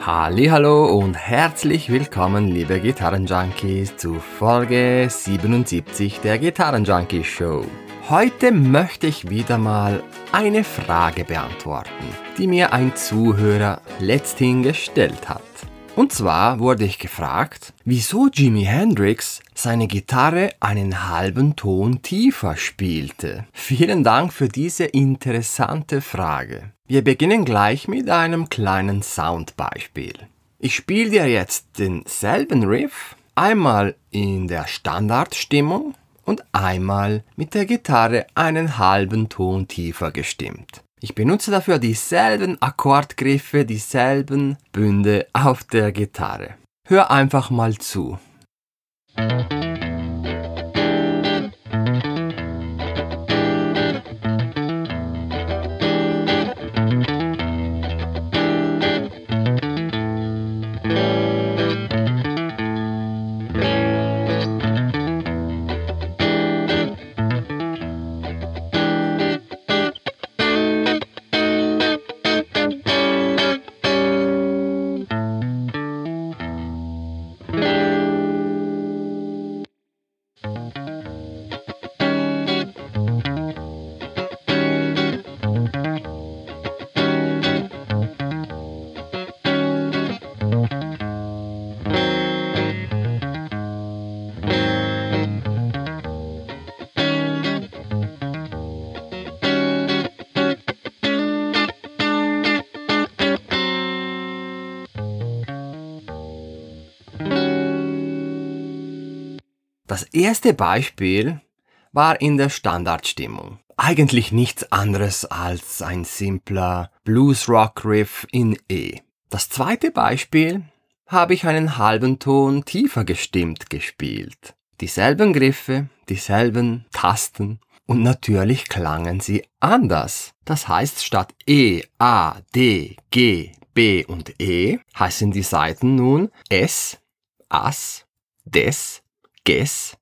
Hallo und herzlich willkommen, liebe Gitarrenjunkies, zu Folge 77 der Gitarrenjunkies Show. Heute möchte ich wieder mal eine Frage beantworten, die mir ein Zuhörer letzthin gestellt hat. Und zwar wurde ich gefragt, wieso Jimi Hendrix seine Gitarre einen halben Ton tiefer spielte. Vielen Dank für diese interessante Frage. Wir beginnen gleich mit einem kleinen Soundbeispiel. Ich spiele dir jetzt denselben Riff, einmal in der Standardstimmung und einmal mit der Gitarre einen halben Ton tiefer gestimmt. Ich benutze dafür dieselben Akkordgriffe, dieselben Bünde auf der Gitarre. Hör einfach mal zu. Das erste Beispiel war in der Standardstimmung. Eigentlich nichts anderes als ein simpler Blues-Rock-Riff in E. Das zweite Beispiel habe ich einen halben Ton tiefer gestimmt gespielt. Dieselben Griffe, dieselben Tasten und natürlich klangen sie anders. Das heißt, statt E, A, D, G, B und E heißen die Seiten nun S, As, Des, Ges,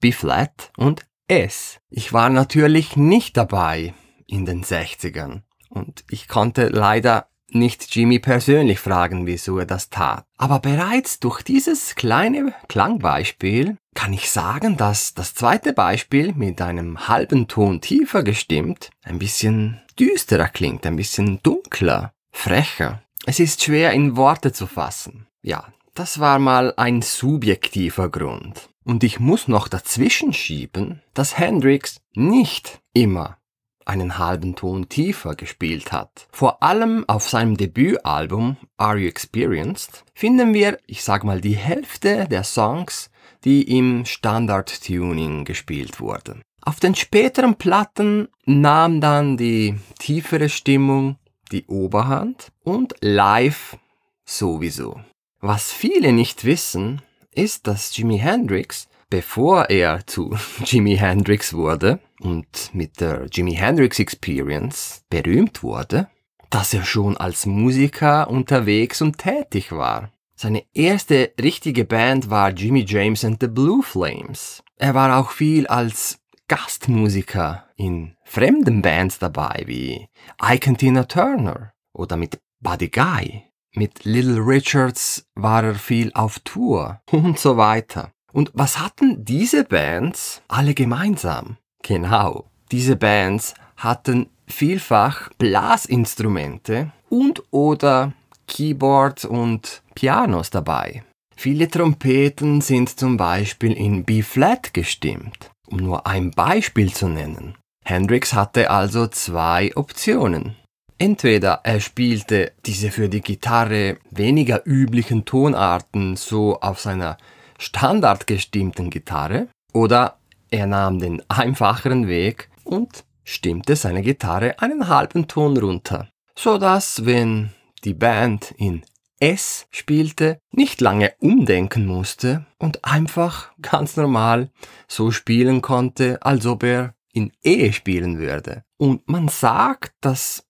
B-Flat und S. Ich war natürlich nicht dabei in den 60ern und ich konnte leider nicht Jimmy persönlich fragen, wieso er das tat. Aber bereits durch dieses kleine Klangbeispiel kann ich sagen, dass das zweite Beispiel mit einem halben Ton tiefer gestimmt ein bisschen düsterer klingt, ein bisschen dunkler, frecher. Es ist schwer in Worte zu fassen. Ja, das war mal ein subjektiver Grund. Und ich muss noch dazwischen schieben, dass Hendrix nicht immer einen halben Ton tiefer gespielt hat. Vor allem auf seinem Debütalbum Are You Experienced finden wir, ich sag mal, die Hälfte der Songs, die im Standard-Tuning gespielt wurden. Auf den späteren Platten nahm dann die tiefere Stimmung die Oberhand und live sowieso. Was viele nicht wissen, ist, dass Jimi Hendrix, bevor er zu Jimi Hendrix wurde und mit der Jimi Hendrix Experience berühmt wurde, dass er schon als Musiker unterwegs und tätig war. Seine erste richtige Band war Jimmy James and the Blue Flames. Er war auch viel als Gastmusiker in fremden Bands dabei, wie Ike Tina Turner oder mit Buddy Guy. Mit Little Richards war er viel auf Tour und so weiter. Und was hatten diese Bands alle gemeinsam? Genau, diese Bands hatten vielfach Blasinstrumente und oder Keyboards und Pianos dabei. Viele Trompeten sind zum Beispiel in B-Flat gestimmt, um nur ein Beispiel zu nennen. Hendrix hatte also zwei Optionen. Entweder er spielte diese für die Gitarre weniger üblichen Tonarten so auf seiner standardgestimmten Gitarre, oder er nahm den einfacheren Weg und stimmte seine Gitarre einen halben Ton runter, so dass wenn die Band in S spielte, nicht lange umdenken musste und einfach ganz normal so spielen konnte, als ob er in E spielen würde. Und man sagt, dass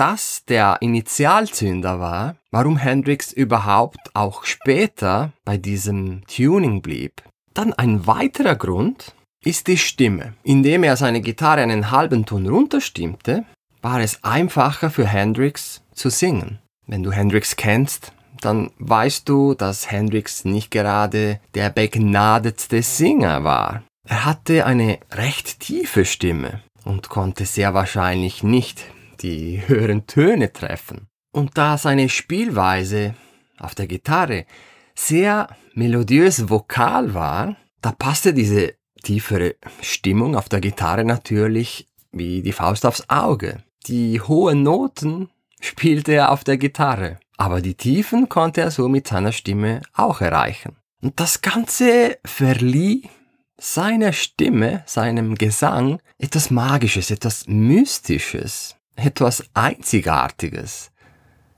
das der Initialzünder war, warum Hendrix überhaupt auch später bei diesem Tuning blieb. Dann ein weiterer Grund ist die Stimme. Indem er seine Gitarre einen halben Ton runterstimmte, war es einfacher für Hendrix zu singen. Wenn du Hendrix kennst, dann weißt du, dass Hendrix nicht gerade der begnadetste Singer war. Er hatte eine recht tiefe Stimme und konnte sehr wahrscheinlich nicht die höheren Töne treffen. Und da seine Spielweise auf der Gitarre sehr melodiös vokal war, da passte diese tiefere Stimmung auf der Gitarre natürlich wie die Faust aufs Auge. Die hohen Noten spielte er auf der Gitarre, aber die Tiefen konnte er so mit seiner Stimme auch erreichen. Und das Ganze verlieh seiner Stimme, seinem Gesang etwas Magisches, etwas Mystisches, etwas Einzigartiges.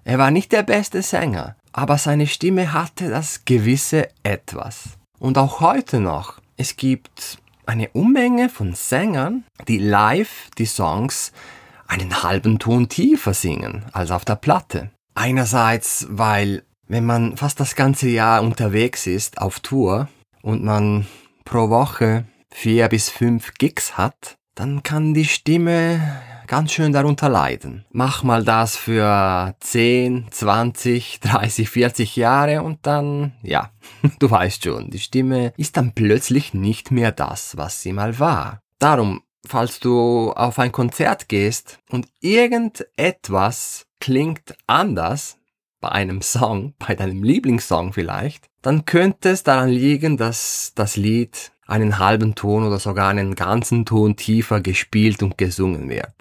Er war nicht der beste Sänger, aber seine Stimme hatte das gewisse Etwas. Und auch heute noch, es gibt eine Unmenge von Sängern, die live die Songs einen halben Ton tiefer singen als auf der Platte. Einerseits, weil wenn man fast das ganze Jahr unterwegs ist auf Tour und man pro Woche vier bis fünf Gigs hat, dann kann die Stimme ganz schön darunter leiden. Mach mal das für 10, 20, 30, 40 Jahre und dann, ja, du weißt schon, die Stimme ist dann plötzlich nicht mehr das, was sie mal war. Darum, falls du auf ein Konzert gehst und irgendetwas klingt anders, bei einem Song, bei deinem Lieblingssong vielleicht, dann könnte es daran liegen, dass das Lied einen halben Ton oder sogar einen ganzen Ton tiefer gespielt und gesungen wird.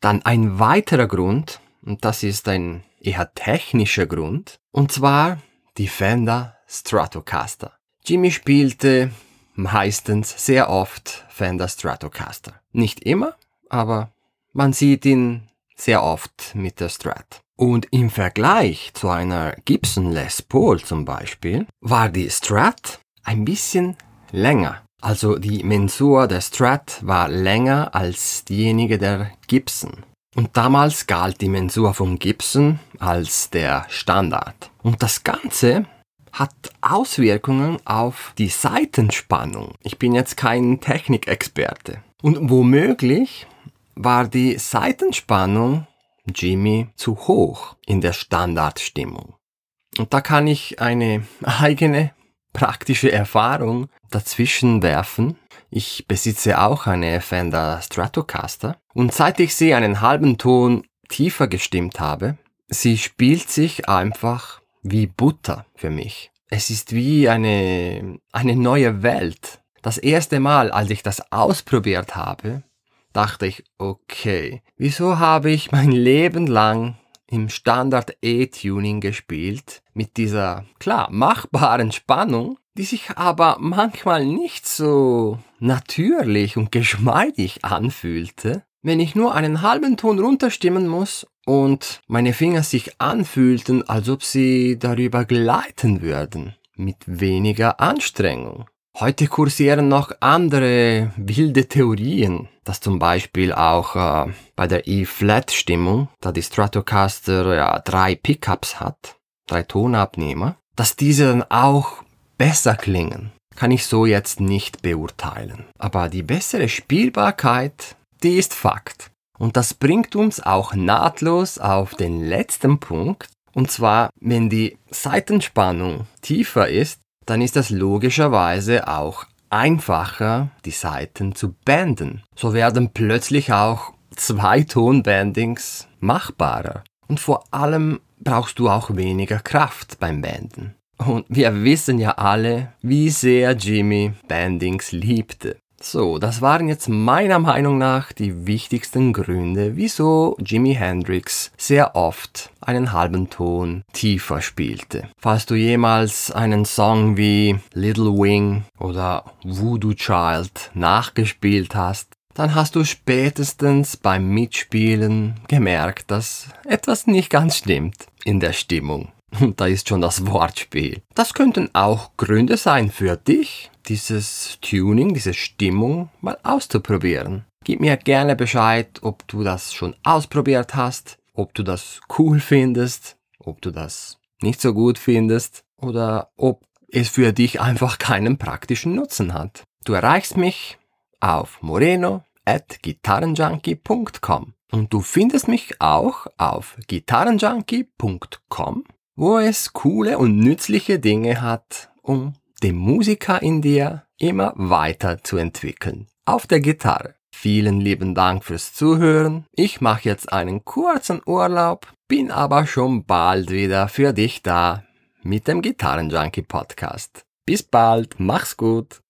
Dann ein weiterer Grund, und das ist ein eher technischer Grund, und zwar die Fender Stratocaster. Jimmy spielte meistens sehr oft Fender Stratocaster. Nicht immer, aber man sieht ihn sehr oft mit der Strat. Und im Vergleich zu einer Gibson Les Paul zum Beispiel war die Strat ein bisschen länger. Also die Mensur der Strat war länger als diejenige der Gibson. Und damals galt die Mensur von Gibson als der Standard. Und das Ganze hat Auswirkungen auf die Seitenspannung. Ich bin jetzt kein Technikexperte. Und womöglich war die Seitenspannung Jimmy zu hoch in der Standardstimmung. Und da kann ich eine eigene praktische Erfahrung dazwischen werfen. Ich besitze auch eine Fender Stratocaster und seit ich sie einen halben Ton tiefer gestimmt habe, sie spielt sich einfach wie Butter für mich. Es ist wie eine, eine neue Welt. Das erste Mal, als ich das ausprobiert habe, dachte ich, okay, wieso habe ich mein Leben lang im Standard E-Tuning gespielt, mit dieser, klar, machbaren Spannung, die sich aber manchmal nicht so natürlich und geschmeidig anfühlte, wenn ich nur einen halben Ton runterstimmen muss und meine Finger sich anfühlten, als ob sie darüber gleiten würden, mit weniger Anstrengung. Heute kursieren noch andere wilde Theorien, dass zum Beispiel auch äh, bei der E-Flat-Stimmung, da die Stratocaster ja drei Pickups hat, drei Tonabnehmer, dass diese dann auch besser klingen, kann ich so jetzt nicht beurteilen. Aber die bessere Spielbarkeit, die ist Fakt. Und das bringt uns auch nahtlos auf den letzten Punkt. Und zwar, wenn die Seitenspannung tiefer ist, dann ist das logischerweise auch einfacher, die Saiten zu banden. So werden plötzlich auch zwei Tonbandings machbarer. Und vor allem brauchst du auch weniger Kraft beim Banden. Und wir wissen ja alle, wie sehr Jimmy Bandings liebte. So, das waren jetzt meiner Meinung nach die wichtigsten Gründe, wieso Jimi Hendrix sehr oft einen halben Ton tiefer spielte. Falls du jemals einen Song wie Little Wing oder Voodoo Child nachgespielt hast, dann hast du spätestens beim Mitspielen gemerkt, dass etwas nicht ganz stimmt in der Stimmung. Und da ist schon das Wortspiel. Das könnten auch Gründe sein für dich, dieses Tuning, diese Stimmung mal auszuprobieren. Gib mir gerne Bescheid, ob du das schon ausprobiert hast, ob du das cool findest, ob du das nicht so gut findest oder ob es für dich einfach keinen praktischen Nutzen hat. Du erreichst mich auf moreno at gitarrenjunkie.com und du findest mich auch auf gitarrenjunkie.com wo es coole und nützliche Dinge hat, um den Musiker in dir immer weiter zu entwickeln. Auf der Gitarre. Vielen lieben Dank fürs Zuhören. Ich mache jetzt einen kurzen Urlaub, bin aber schon bald wieder für dich da mit dem Gitarrenjunkie Podcast. Bis bald, mach's gut.